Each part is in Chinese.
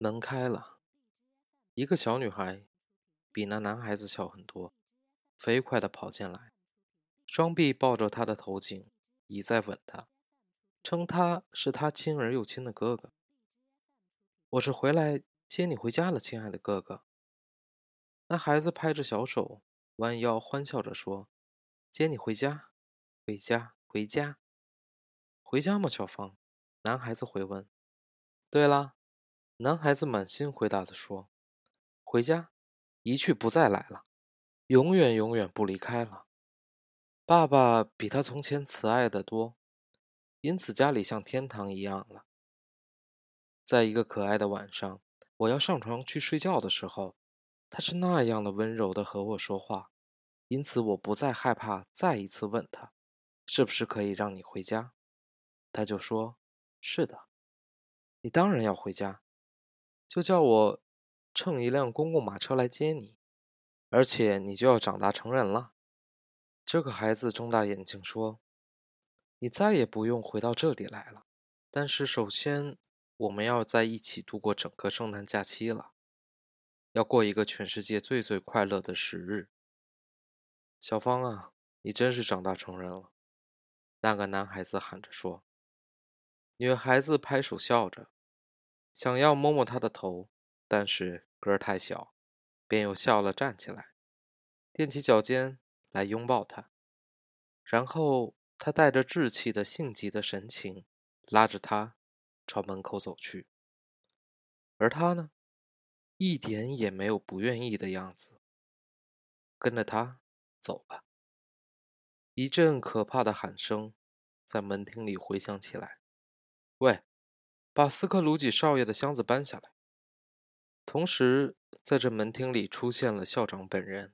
门开了，一个小女孩，比那男孩子小很多，飞快地跑进来，双臂抱着他的头颈，一再吻他，称他是他亲而又亲的哥哥。我是回来接你回家了，亲爱的哥哥。那孩子拍着小手，弯腰欢笑着说：“接你回家，回家，回家，回家吗？”小芳，男孩子回问：“对啦。”男孩子满心回答的说：“回家，一去不再来了，永远永远不离开了。爸爸比他从前慈爱的多，因此家里像天堂一样了。在一个可爱的晚上，我要上床去睡觉的时候，他是那样的温柔的和我说话，因此我不再害怕再一次问他，是不是可以让你回家？他就说：是的，你当然要回家。”就叫我乘一辆公共马车来接你，而且你就要长大成人了。这个孩子睁大眼睛说：“你再也不用回到这里来了。但是首先，我们要在一起度过整个圣诞假期了，要过一个全世界最最快乐的时日。”小芳啊，你真是长大成人了。”那个男孩子喊着说。女孩子拍手笑着。想要摸摸他的头，但是个儿太小，便又笑了，站起来，踮起脚尖来拥抱他。然后他带着稚气的性急的神情，拉着他朝门口走去。而他呢，一点也没有不愿意的样子。跟着他走吧。一阵可怕的喊声在门厅里回响起来：“喂！”把斯克鲁吉少爷的箱子搬下来。同时，在这门厅里出现了校长本人，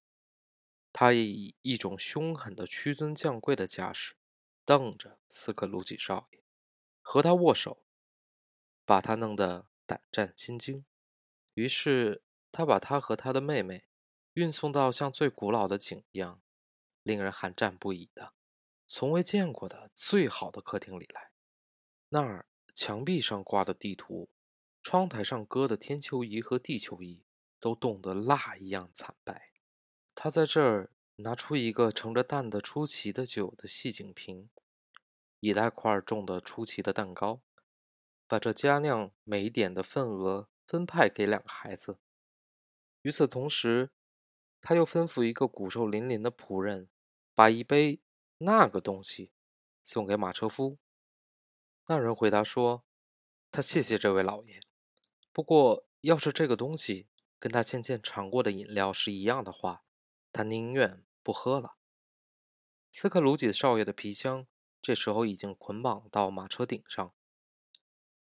他以一种凶狠的屈尊降贵的架势，瞪着斯克鲁吉少爷，和他握手，把他弄得胆战心惊。于是，他把他和他的妹妹运送到像最古老的井一样，令人寒战不已的、从未见过的最好的客厅里来。那儿。墙壁上挂的地图，窗台上搁的天球仪和地球仪，都冻得蜡一样惨白。他在这儿拿出一个盛着淡的出奇的酒的细颈瓶，一大块重的出奇的蛋糕，把这佳酿每点的份额分派给两个孩子。与此同时，他又吩咐一个骨瘦嶙嶙的仆人，把一杯那个东西送给马车夫。那人回答说：“他谢谢这位老爷，不过要是这个东西跟他先前尝过的饮料是一样的话，他宁愿不喝了。”斯克鲁吉少爷的皮箱这时候已经捆绑到马车顶上。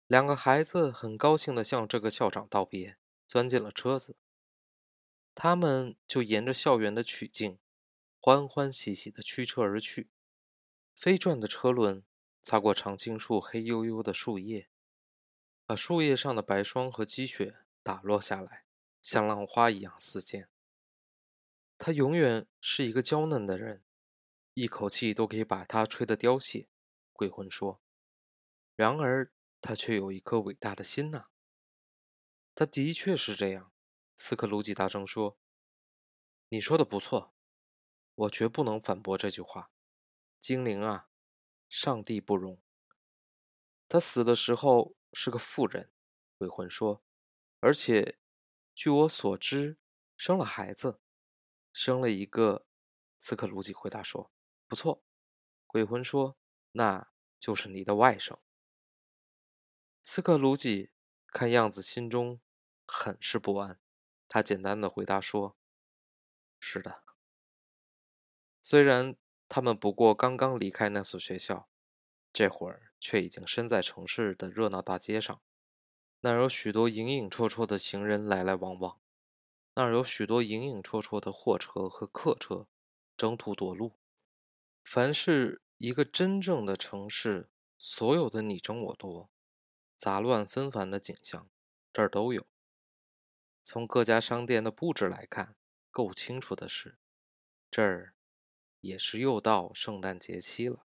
两个孩子很高兴地向这个校长道别，钻进了车子。他们就沿着校园的曲径，欢欢喜喜地驱车而去。飞转的车轮。擦过常青树黑黝黝的树叶，把树叶上的白霜和积雪打落下来，像浪花一样四溅。他永远是一个娇嫩的人，一口气都可以把他吹得凋谢。鬼魂说：“然而他却有一颗伟大的心呐。”他的确是这样。斯克鲁吉大声说：“你说的不错，我绝不能反驳这句话。精灵啊！”上帝不容。他死的时候是个妇人，鬼魂说，而且据我所知，生了孩子，生了一个。斯克鲁吉回答说：“不错。”鬼魂说：“那就是你的外甥。”斯克鲁吉看样子心中很是不安，他简单的回答说：“是的。”虽然。他们不过刚刚离开那所学校，这会儿却已经身在城市的热闹大街上。那儿有许多影影绰绰的行人来来往往，那儿有许多影影绰绰的货车和客车争途夺路。凡是一个真正的城市，所有的你争我夺、杂乱纷繁的景象，这儿都有。从各家商店的布置来看，够清楚的是，这儿。也是又到圣诞节期了，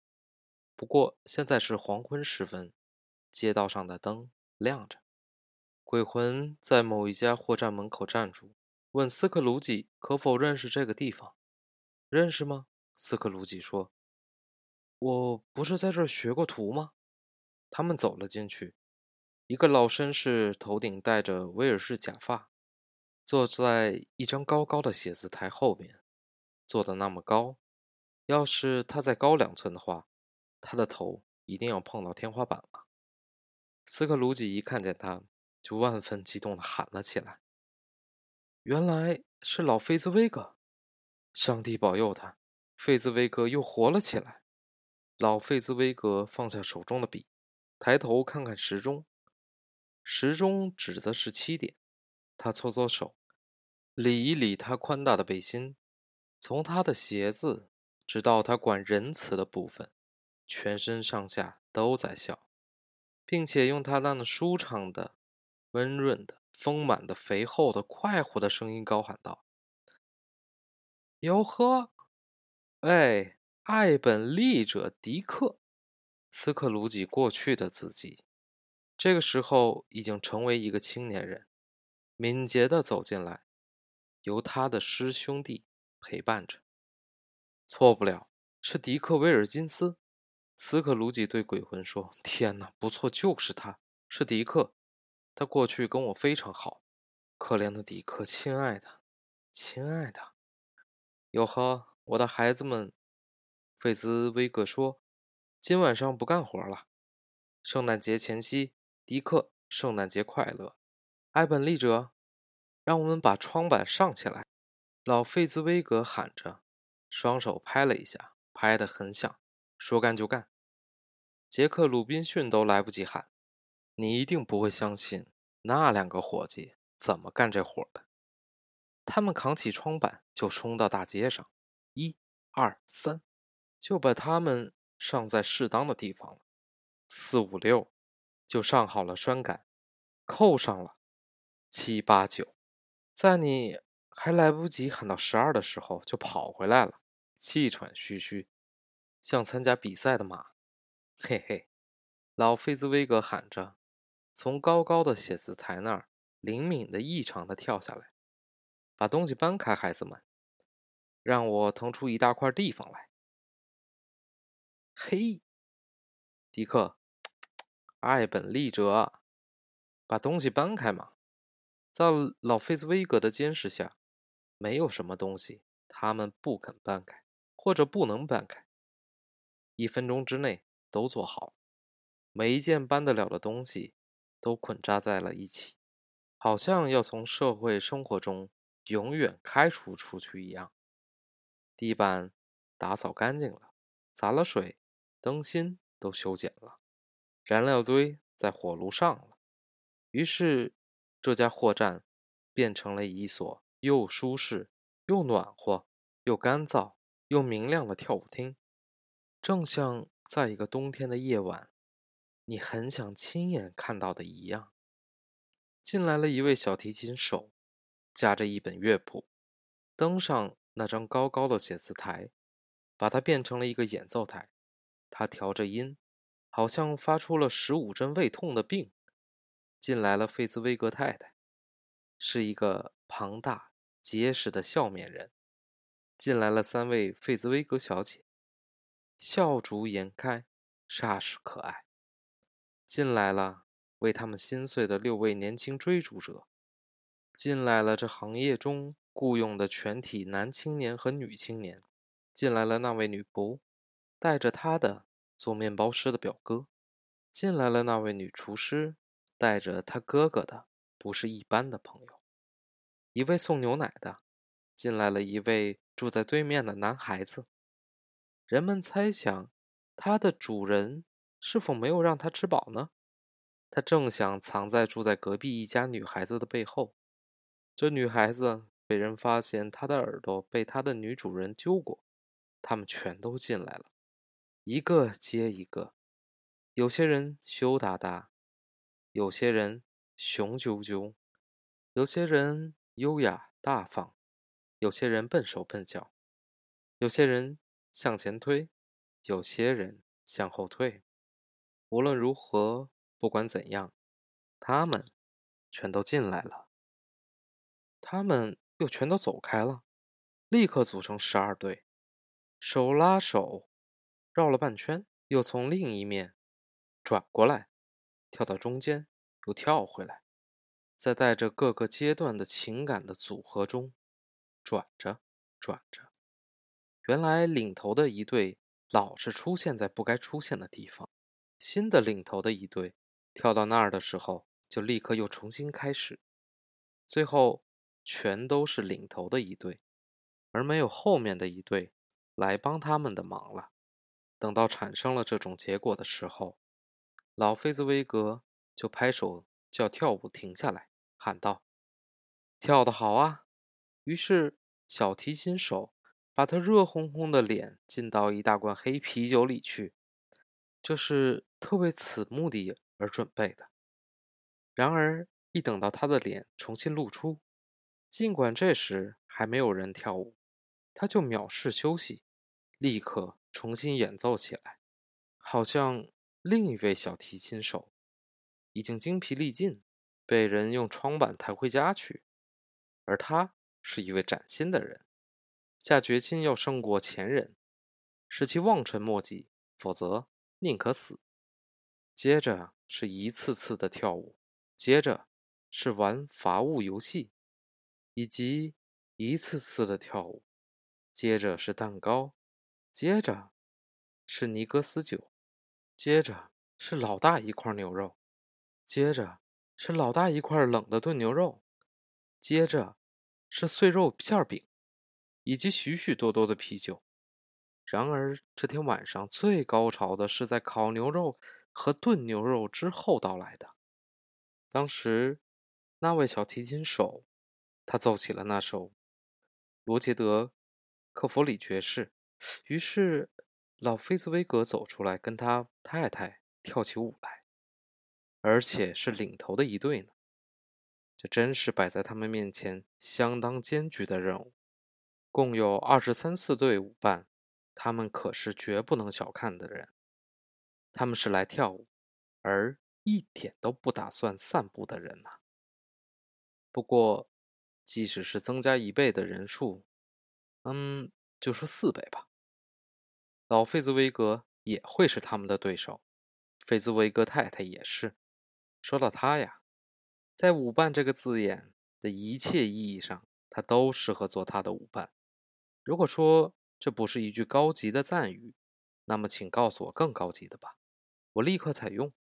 不过现在是黄昏时分，街道上的灯亮着，鬼魂在某一家货站门口站住，问斯克鲁吉可否认识这个地方。认识吗？斯克鲁吉说：“我不是在这儿学过徒吗？”他们走了进去。一个老绅士头顶戴着威尔士假发，坐在一张高高的写字台后面，坐得那么高，要是他再高两寸的话，他的头一定要碰到天花板了。斯克鲁吉一看见他，就万分激动地喊了起来：“原来是老费兹威格！上帝保佑他，费兹威格又活了起来！”老费兹威格放下手中的笔，抬头看看时钟。时钟指的是七点，他搓搓手，理一理他宽大的背心，从他的鞋子直到他管仁慈的部分，全身上下都在笑，并且用他那么舒畅的、温润的、丰满的、肥厚的、快活的声音高喊道：“哟呵，哎，爱本利者迪克，斯克鲁吉过去的自己。”这个时候已经成为一个青年人，敏捷地走进来，由他的师兄弟陪伴着。错不了，是迪克·威尔金斯。斯克鲁吉对鬼魂说：“天哪，不错，就是他，是迪克。他过去跟我非常好。可怜的迪克，亲爱的，亲爱的。哟呵，我的孩子们。”费兹威格说：“今晚上不干活了，圣诞节前夕。”迪克，圣诞节快乐！埃本利者，让我们把窗板上起来！老费兹威格喊着，双手拍了一下，拍得很响。说干就干。杰克·鲁滨逊都来不及喊，你一定不会相信那两个伙计怎么干这活的。他们扛起窗板就冲到大街上，一、二、三，就把他们上在适当的地方了。四、五、六。就上好了栓杆，扣上了。七八九，在你还来不及喊到十二的时候，就跑回来了，气喘吁吁，像参加比赛的马。嘿嘿，老费兹威格喊着，从高高的写字台那儿灵敏的异常的跳下来，把东西搬开，孩子们，让我腾出一大块地方来。嘿，迪克。爱本利哲，把东西搬开嘛！在老费兹威格的监视下，没有什么东西他们不肯搬开，或者不能搬开。一分钟之内都做好，每一件搬得了的东西都捆扎在了一起，好像要从社会生活中永远开除出去一样。地板打扫干净了，洒了水，灯芯都修剪了。燃料堆在火炉上了，于是这家货站变成了一所又舒适、又暖和、又干燥、又明亮的跳舞厅，正像在一个冬天的夜晚，你很想亲眼看到的一样。进来了一位小提琴手，夹着一本乐谱，登上那张高高的写字台，把它变成了一个演奏台。他调着音。好像发出了十五针胃痛的病。进来了费兹威格太太，是一个庞大结实的笑面人。进来了三位费兹威格小姐，笑逐颜开，煞是可爱。进来了为他们心碎的六位年轻追逐者。进来了这行业中雇佣的全体男青年和女青年。进来了那位女仆，带着她的。做面包师的表哥进来了，那位女厨师带着她哥哥的不是一般的朋友，一位送牛奶的进来了，一位住在对面的男孩子。人们猜想，他的主人是否没有让他吃饱呢？他正想藏在住在隔壁一家女孩子的背后。这女孩子被人发现，她的耳朵被她的女主人揪过。他们全都进来了。一个接一个，有些人羞答答，有些人雄赳赳，有些人优雅大方，有些人笨手笨脚，有些人向前推，有些人向后退。无论如何，不管怎样，他们全都进来了。他们又全都走开了，立刻组成十二队，手拉手，绕了半圈，又从另一面转过来，跳到中间，又跳回来，在带着各个阶段的情感的组合中转着转着。原来领头的一队老是出现在不该出现的地方，新的领头的一队跳到那儿的时候，就立刻又重新开始，最后。全都是领头的一队，而没有后面的一队来帮他们的忙了。等到产生了这种结果的时候，老菲兹威格就拍手叫跳舞停下来，喊道：“跳得好啊！”于是小提琴手把他热烘烘的脸浸到一大罐黑啤酒里去，这是特为此目的而准备的。然而一等到他的脸重新露出，尽管这时还没有人跳舞，他就藐视休息，立刻重新演奏起来，好像另一位小提琴手已经精疲力尽，被人用窗板抬回家去，而他是一位崭新的人，下决心要胜过前人，使其望尘莫及，否则宁可死。接着是一次次的跳舞，接着是玩伐物游戏。以及一次次的跳舞，接着是蛋糕，接着是尼格斯酒，接着是老大一块牛肉，接着是老大一块冷的炖牛肉，接着是碎肉馅饼，以及许许多多的啤酒。然而这天晚上最高潮的是在烤牛肉和炖牛肉之后到来的。当时那位小提琴手。他奏起了那首罗杰德·克弗里爵士，于是老菲兹威格走出来跟他太太跳起舞来，而且是领头的一队呢。这真是摆在他们面前相当艰巨的任务。共有二十三四对舞伴，他们可是绝不能小看的人。他们是来跳舞，而一点都不打算散步的人呐。不过。即使是增加一倍的人数，嗯，就说四倍吧。老费兹威格也会是他们的对手，费兹威格太太也是。说到他呀，在舞伴这个字眼的一切意义上，他都适合做他的舞伴。如果说这不是一句高级的赞誉，那么请告诉我更高级的吧，我立刻采用。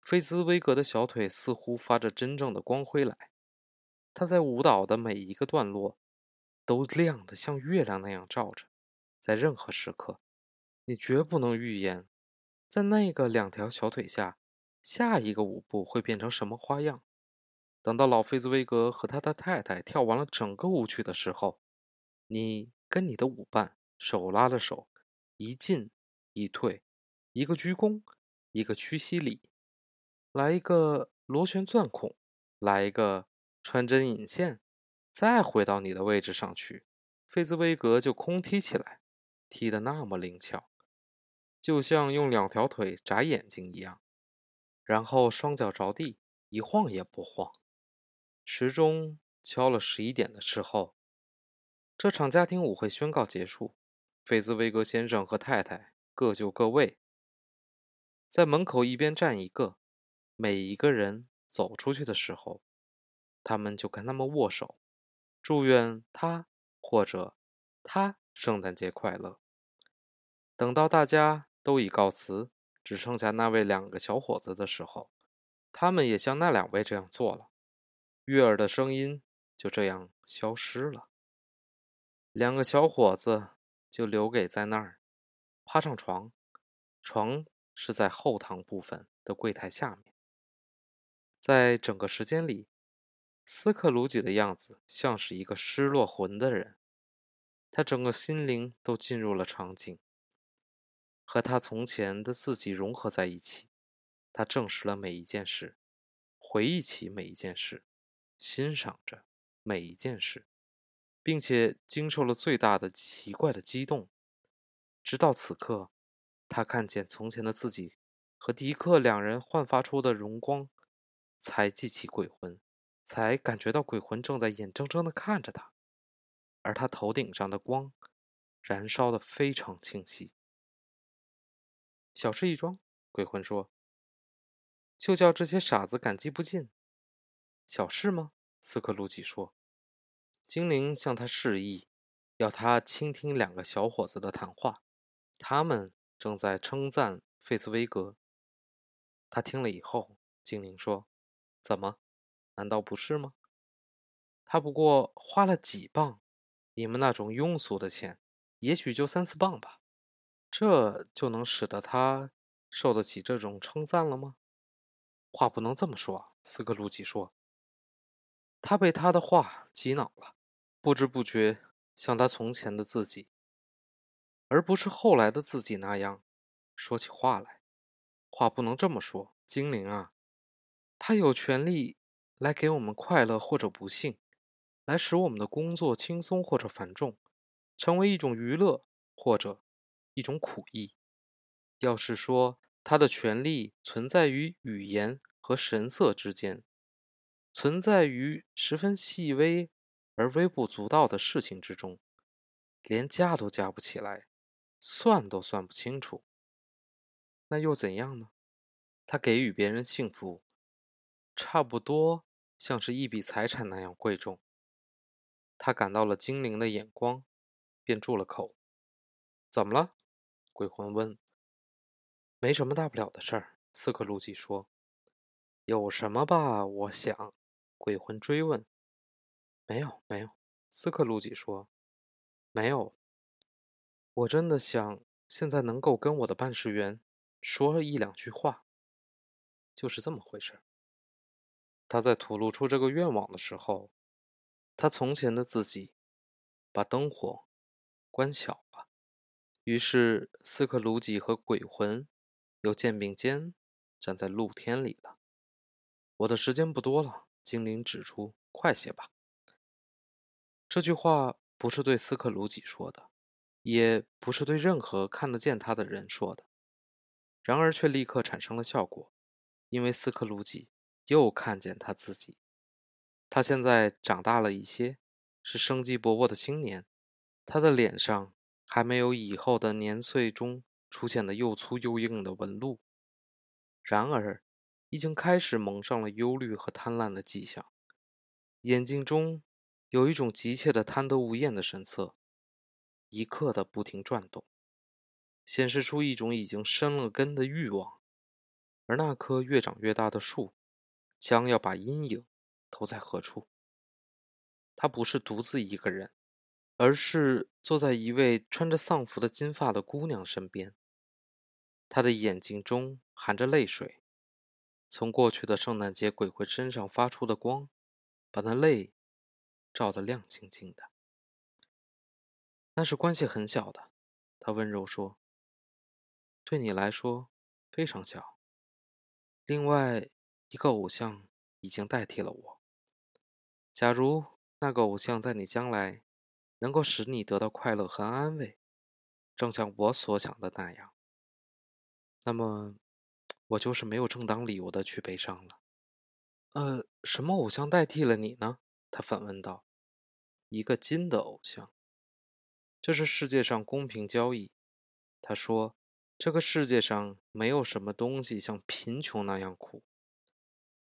菲兹威格的小腿似乎发着真正的光辉来。他在舞蹈的每一个段落，都亮得像月亮那样照着。在任何时刻，你绝不能预言，在那个两条小腿下，下一个舞步会变成什么花样。等到老费兹威格和他的太太跳完了整个舞曲的时候，你跟你的舞伴手拉着手，一进一退，一个鞠躬，一个屈膝礼，来一个螺旋钻孔，来一个。穿针引线，再回到你的位置上去，费兹威格就空踢起来，踢得那么灵巧，就像用两条腿眨眼睛一样。然后双脚着地，一晃也不晃。时钟敲了十一点的时候，这场家庭舞会宣告结束。费兹威格先生和太太各就各位，在门口一边站一个，每一个人走出去的时候。他们就跟他们握手，祝愿他或者他圣诞节快乐。等到大家都已告辞，只剩下那位两个小伙子的时候，他们也像那两位这样做了。悦耳的声音就这样消失了。两个小伙子就留给在那儿，趴上床，床是在后堂部分的柜台下面。在整个时间里。斯克鲁吉的样子像是一个失落魂的人，他整个心灵都进入了场景，和他从前的自己融合在一起。他证实了每一件事，回忆起每一件事，欣赏着每一件事，并且经受了最大的奇怪的激动。直到此刻，他看见从前的自己和迪克两人焕发出的荣光。才记起鬼魂，才感觉到鬼魂正在眼睁睁地看着他，而他头顶上的光燃烧的非常清晰。小事一桩，鬼魂说：“就叫这些傻子感激不尽。”小事吗？斯克鲁吉说。精灵向他示意，要他倾听两个小伙子的谈话，他们正在称赞费斯威格。他听了以后，精灵说：“怎么？难道不是吗？他不过花了几磅，你们那种庸俗的钱，也许就三四磅吧。”这就能使得他受得起这种称赞了吗？话不能这么说，斯克鲁吉说。他被他的话激恼了，不知不觉像他从前的自己，而不是后来的自己那样说起话来。话不能这么说，精灵啊，他有权利来给我们快乐或者不幸，来使我们的工作轻松或者繁重，成为一种娱乐或者。一种苦役。要是说他的权利存在于语言和神色之间，存在于十分细微而微不足道的事情之中，连加都加不起来，算都算不清楚，那又怎样呢？他给予别人幸福，差不多像是一笔财产那样贵重。他感到了精灵的眼光，便住了口。怎么了？鬼魂问：“没什么大不了的事儿。”斯克鲁吉说：“有什么吧？”我想。鬼魂追问：“没有，没有。”斯克鲁吉说：“没有。我真的想现在能够跟我的办事员说一两句话。就是这么回事。”他在吐露出这个愿望的时候，他从前的自己把灯火关小。于是，斯克鲁吉和鬼魂又肩并肩站在露天里了。我的时间不多了，精灵指出：“快些吧。”这句话不是对斯克鲁吉说的，也不是对任何看得见他的人说的。然而，却立刻产生了效果，因为斯克鲁吉又看见他自己。他现在长大了一些，是生机勃勃的青年，他的脸上。还没有以后的年岁中出现的又粗又硬的纹路，然而已经开始蒙上了忧虑和贪婪的迹象，眼睛中有一种急切的贪得无厌的神色，一刻的不停转动，显示出一种已经生了根的欲望。而那棵越长越大的树，将要把阴影投在何处？他不是独自一个人。而是坐在一位穿着丧服的金发的姑娘身边，她的眼睛中含着泪水，从过去的圣诞节鬼魂身上发出的光，把那泪照得亮晶晶的。那是关系很小的，他温柔说：“对你来说非常小。另外一个偶像已经代替了我。假如那个偶像在你将来……”能够使你得到快乐和安慰，正像我所想的那样，那么我就是没有正当理由的去悲伤了。呃，什么偶像代替了你呢？他反问道。一个金的偶像。这是世界上公平交易。他说，这个世界上没有什么东西像贫穷那样苦。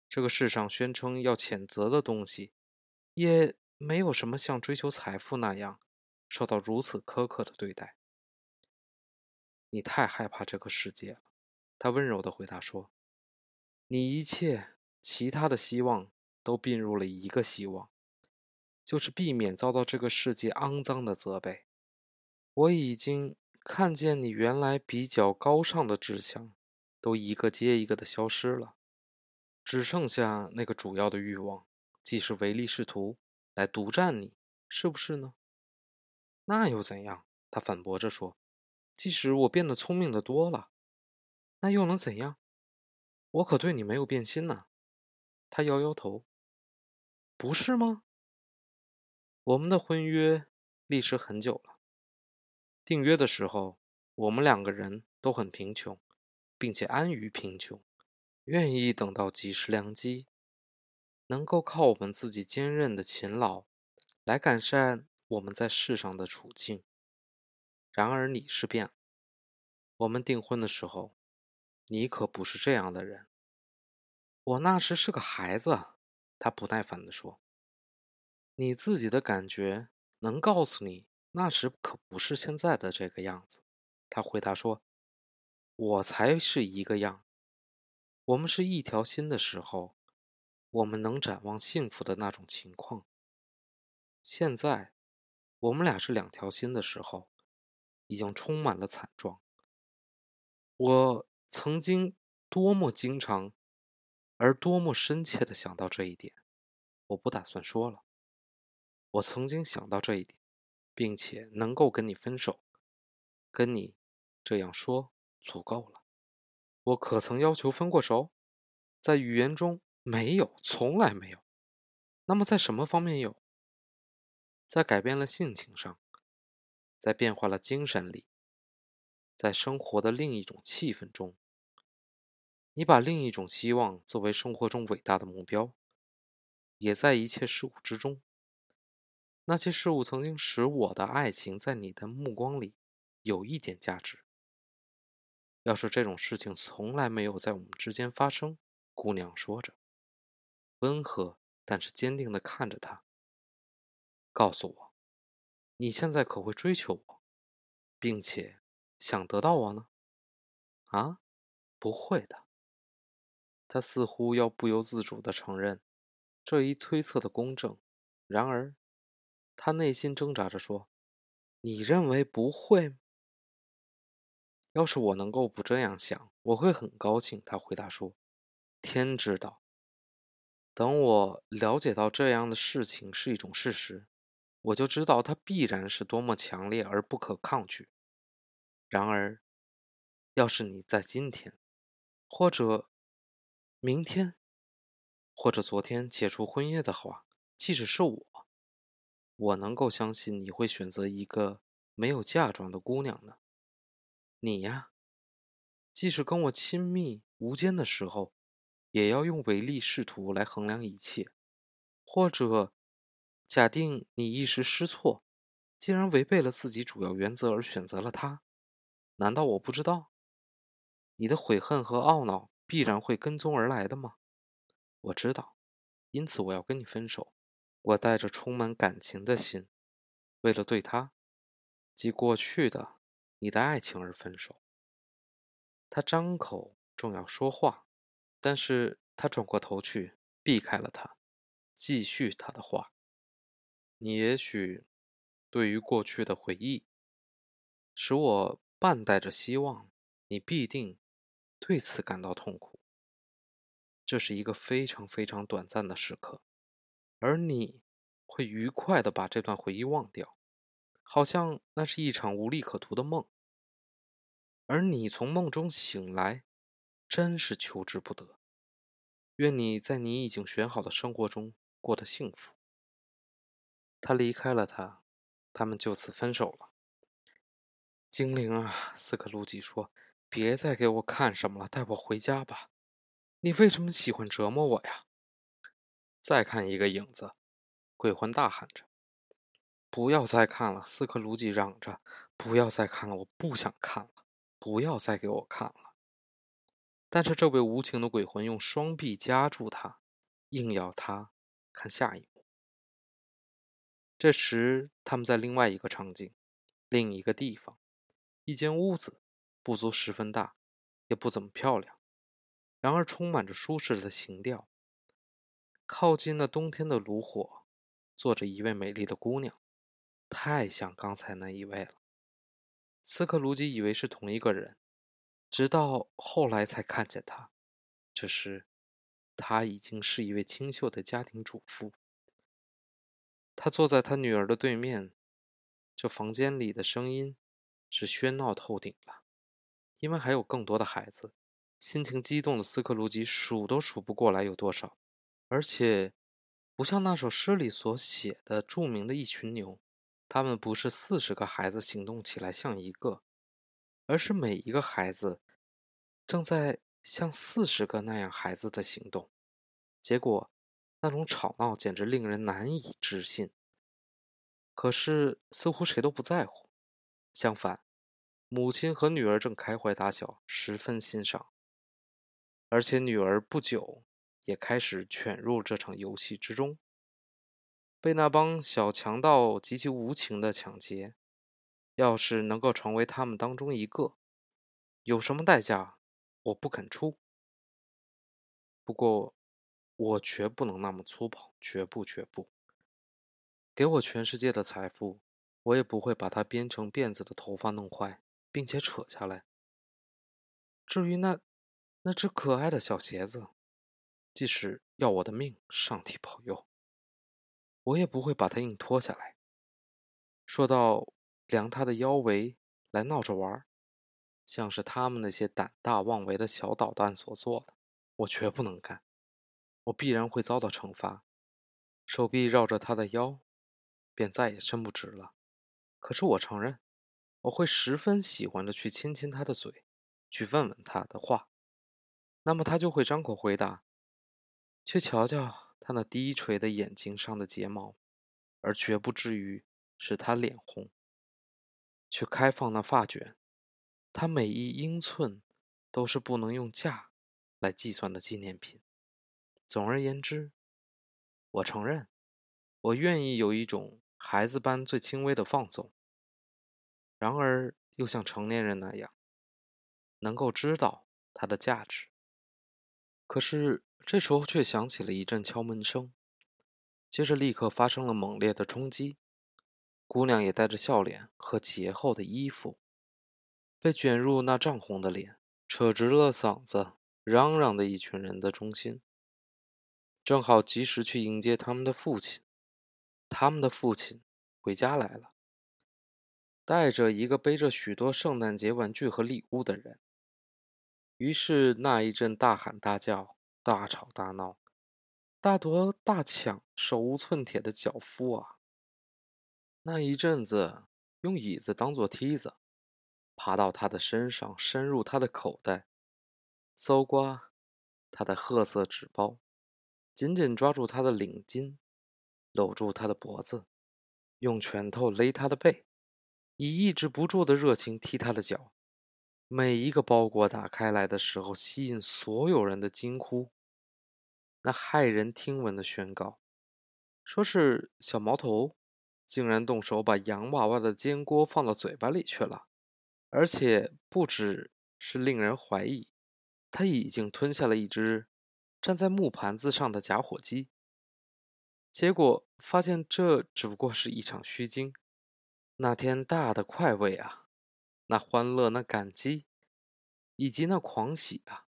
这个世上宣称要谴责的东西，也。没有什么像追求财富那样受到如此苛刻的对待。你太害怕这个世界了，他温柔地回答说：“你一切其他的希望都并入了一个希望，就是避免遭到这个世界肮脏的责备。我已经看见你原来比较高尚的志向都一个接一个的消失了，只剩下那个主要的欲望，即是唯利是图。”来独占你，是不是呢？那又怎样？他反驳着说：“即使我变得聪明的多了，那又能怎样？我可对你没有变心呢。”他摇摇头：“不是吗？我们的婚约历时很久了。订约的时候，我们两个人都很贫穷，并且安于贫穷，愿意等到几时良机能够靠我们自己坚韧的勤劳来改善我们在世上的处境。然而你是变了。我们订婚的时候，你可不是这样的人。我那时是个孩子，他不耐烦地说。你自己的感觉能告诉你，那时可不是现在的这个样子。他回答说：“我才是一个样。我们是一条心的时候，我们能展望幸福的那种情况。现在，我们俩是两条心的时候，已经充满了惨状。我曾经多么经常，而多么深切的想到这一点，我不打算说了。我曾经想到这一点，并且能够跟你分手，跟你。”这样说足够了。我可曾要求分过手？在语言中没有，从来没有。那么在什么方面有？在改变了性情上，在变化了精神里，在生活的另一种气氛中。你把另一种希望作为生活中伟大的目标，也在一切事物之中。那些事物曾经使我的爱情在你的目光里有一点价值。要是这种事情从来没有在我们之间发生，姑娘说着，温和但是坚定地看着他。告诉我，你现在可会追求我，并且想得到我呢？啊，不会的。他似乎要不由自主地承认这一推测的公正，然而，他内心挣扎着说：“你认为不会？”要是我能够不这样想，我会很高兴。他回答说：“天知道，等我了解到这样的事情是一种事实，我就知道它必然是多么强烈而不可抗拒。然而，要是你在今天，或者明天，或者昨天解除婚约的话，即使是我，我能够相信你会选择一个没有嫁妆的姑娘呢。”你呀，即使跟我亲密无间的时候，也要用唯利是图来衡量一切。或者，假定你一时失措，竟然违背了自己主要原则而选择了他，难道我不知道？你的悔恨和懊恼必然会跟踪而来的吗？我知道，因此我要跟你分手。我带着充满感情的心，为了对他，即过去的。你的爱情而分手。他张口正要说话，但是他转过头去，避开了他，继续他的话。你也许对于过去的回忆，使我半带着希望，你必定对此感到痛苦。这是一个非常非常短暂的时刻，而你会愉快的把这段回忆忘掉，好像那是一场无利可图的梦。而你从梦中醒来，真是求之不得。愿你在你已经选好的生活中过得幸福。他离开了他，他们就此分手了。精灵啊，斯克鲁吉说：“别再给我看什么了，带我回家吧。你为什么喜欢折磨我呀？”再看一个影子，鬼魂大喊着：“不要再看了！”斯克鲁吉嚷着：“不要再看了，我不想看了。”不要再给我看了！但是这位无情的鬼魂用双臂夹住他，硬要他看下一幕。这时，他们在另外一个场景，另一个地方，一间屋子，不足十分大，也不怎么漂亮，然而充满着舒适的情调。靠近那冬天的炉火，坐着一位美丽的姑娘，太像刚才那一位了。斯克鲁吉以为是同一个人，直到后来才看见他。这时，他已经是一位清秀的家庭主妇。他坐在他女儿的对面。这房间里的声音是喧闹透顶了，因为还有更多的孩子。心情激动的斯克鲁吉数都数不过来有多少，而且不像那首诗里所写的著名的一群牛。他们不是四十个孩子行动起来像一个，而是每一个孩子正在像四十个那样孩子的行动。结果，那种吵闹简直令人难以置信。可是似乎谁都不在乎，相反，母亲和女儿正开怀大笑，十分欣赏。而且女儿不久也开始卷入这场游戏之中，被那帮小强盗极其无情的抢劫。要是能够成为他们当中一个，有什么代价，我不肯出。不过，我绝不能那么粗暴，绝不，绝不。给我全世界的财富，我也不会把它编成辫子的头发弄坏，并且扯下来。至于那那只可爱的小鞋子，即使要我的命，上帝保佑，我也不会把它硬脱下来。说到。量他的腰围来闹着玩，像是他们那些胆大妄为的小捣蛋所做的，我绝不能干。我必然会遭到惩罚。手臂绕着他的腰，便再也伸不直了。可是我承认，我会十分喜欢的去亲亲他的嘴，去问问他的话。那么他就会张口回答。去瞧瞧他那低垂的眼睛上的睫毛，而绝不至于使他脸红。去开放那发卷，它每一英寸都是不能用价来计算的纪念品。总而言之，我承认，我愿意有一种孩子般最轻微的放纵，然而又像成年人那样，能够知道它的价值。可是这时候却响起了一阵敲门声，接着立刻发生了猛烈的冲击。姑娘也带着笑脸和劫后的衣服，被卷入那涨红的脸、扯直了嗓子嚷嚷的一群人的中心，正好及时去迎接他们的父亲。他们的父亲回家来了，带着一个背着许多圣诞节玩具和礼物的人。于是那一阵大喊大叫、大吵大闹、大夺大抢、手无寸铁的脚夫啊！那一阵子，用椅子当做梯子，爬到他的身上，深入他的口袋，搜刮他的褐色纸包，紧紧抓住他的领巾，搂住他的脖子，用拳头勒他的背，以抑制不住的热情踢他的脚。每一个包裹打开来的时候，吸引所有人的惊呼。那骇人听闻的宣告，说是小毛头。竟然动手把洋娃娃的煎锅放到嘴巴里去了，而且不只是令人怀疑，他已经吞下了一只站在木盘子上的假火鸡。结果发现这只不过是一场虚惊。那天大的快慰啊，那欢乐，那感激，以及那狂喜啊，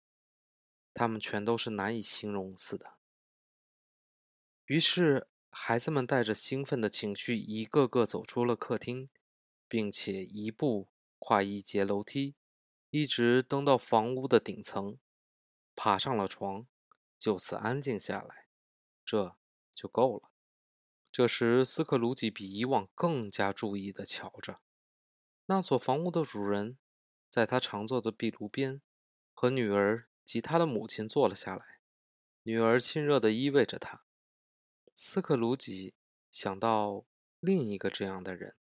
他们全都是难以形容似的。于是。孩子们带着兴奋的情绪，一个个走出了客厅，并且一步跨一节楼梯，一直登到房屋的顶层，爬上了床，就此安静下来。这就够了。这时，斯克鲁吉比以往更加注意地瞧着那所房屋的主人，在他常坐的壁炉边，和女儿及他的母亲坐了下来。女儿亲热地依偎着他。斯克鲁吉想到另一个这样的人，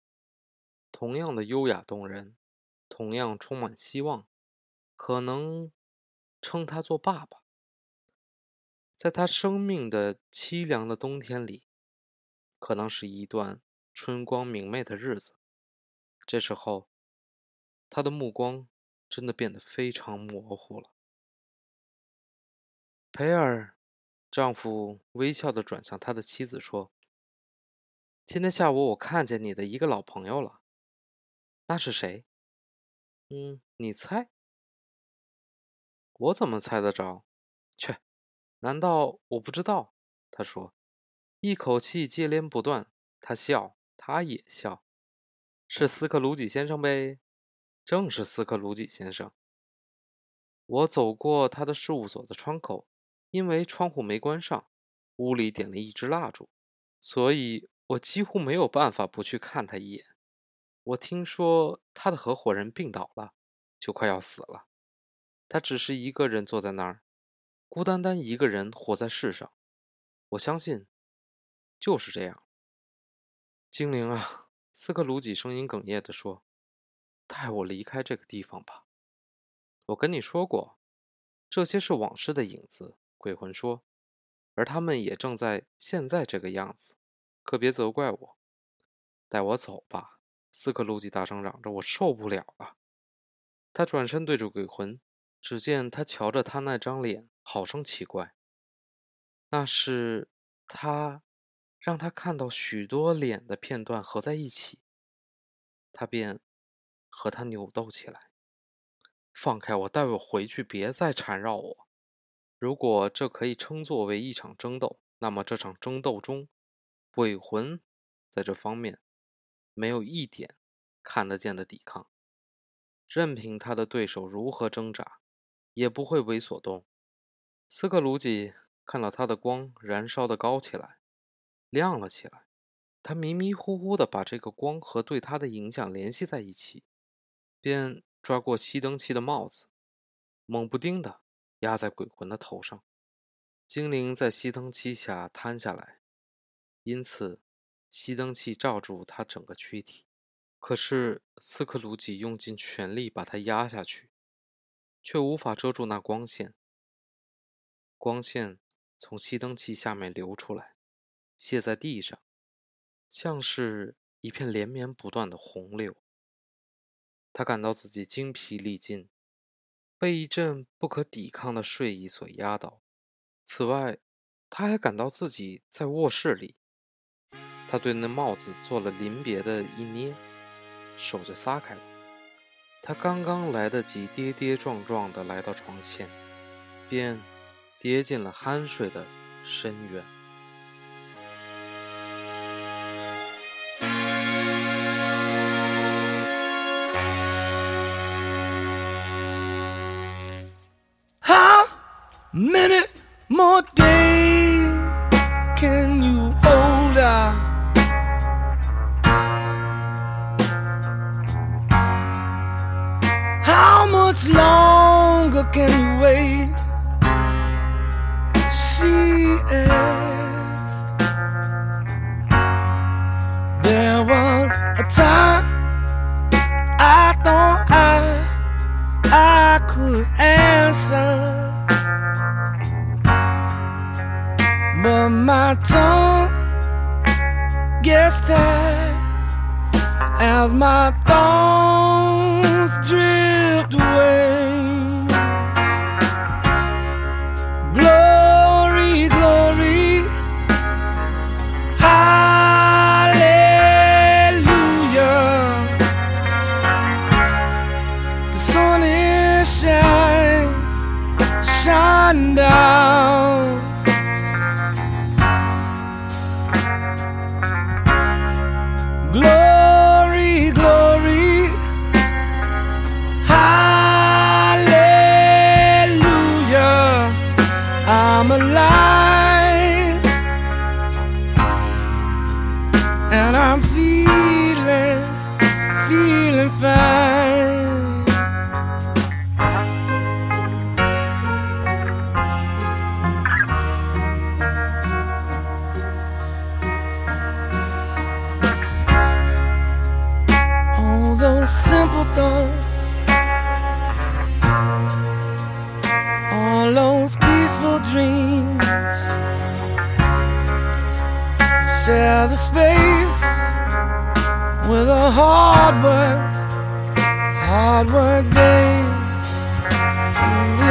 同样的优雅动人，同样充满希望，可能称他做爸爸。在他生命的凄凉的冬天里，可能是一段春光明媚的日子。这时候，他的目光真的变得非常模糊了。培尔。丈夫微笑地转向他的妻子说：“今天下午我看见你的一个老朋友了，那是谁？嗯，你猜？我怎么猜得着？去，难道我不知道？”他说，一口气接连不断。他笑，他也笑。是斯克鲁吉先生呗？正是斯克鲁吉先生。我走过他的事务所的窗口。因为窗户没关上，屋里点了一支蜡烛，所以我几乎没有办法不去看他一眼。我听说他的合伙人病倒了，就快要死了。他只是一个人坐在那儿，孤单单一个人活在世上。我相信就是这样。精灵啊，斯克鲁吉声音哽咽地说：“带我离开这个地方吧。”我跟你说过，这些是往事的影子。鬼魂说：“而他们也正在现在这个样子，可别责怪我。带我走吧！”斯克鲁吉大声嚷着：“我受不了了！”他转身对着鬼魂，只见他瞧着他那张脸，好生奇怪。那是他让他看到许多脸的片段合在一起，他便和他扭斗起来。放开我，带我回去，别再缠绕我。如果这可以称作为一场争斗，那么这场争斗中，鬼魂在这方面没有一点看得见的抵抗，任凭他的对手如何挣扎，也不会为所动。斯克鲁吉看到他的光燃烧的高起来，亮了起来，他迷迷糊糊的把这个光和对他的影响联系在一起，便抓过熄灯器的帽子，猛不丁的。压在鬼魂的头上，精灵在熄灯器下瘫下来，因此熄灯器罩住他整个躯体。可是斯克鲁吉用尽全力把他压下去，却无法遮住那光线。光线从熄灯器下面流出来，泻在地上，像是一片连绵不断的洪流。他感到自己精疲力尽。被一阵不可抵抗的睡意所压倒。此外，他还感到自己在卧室里。他对那帽子做了临别的一捏，手就撒开了。他刚刚来得及跌跌撞撞地来到床前，便跌进了酣睡的深渊。Many more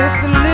just a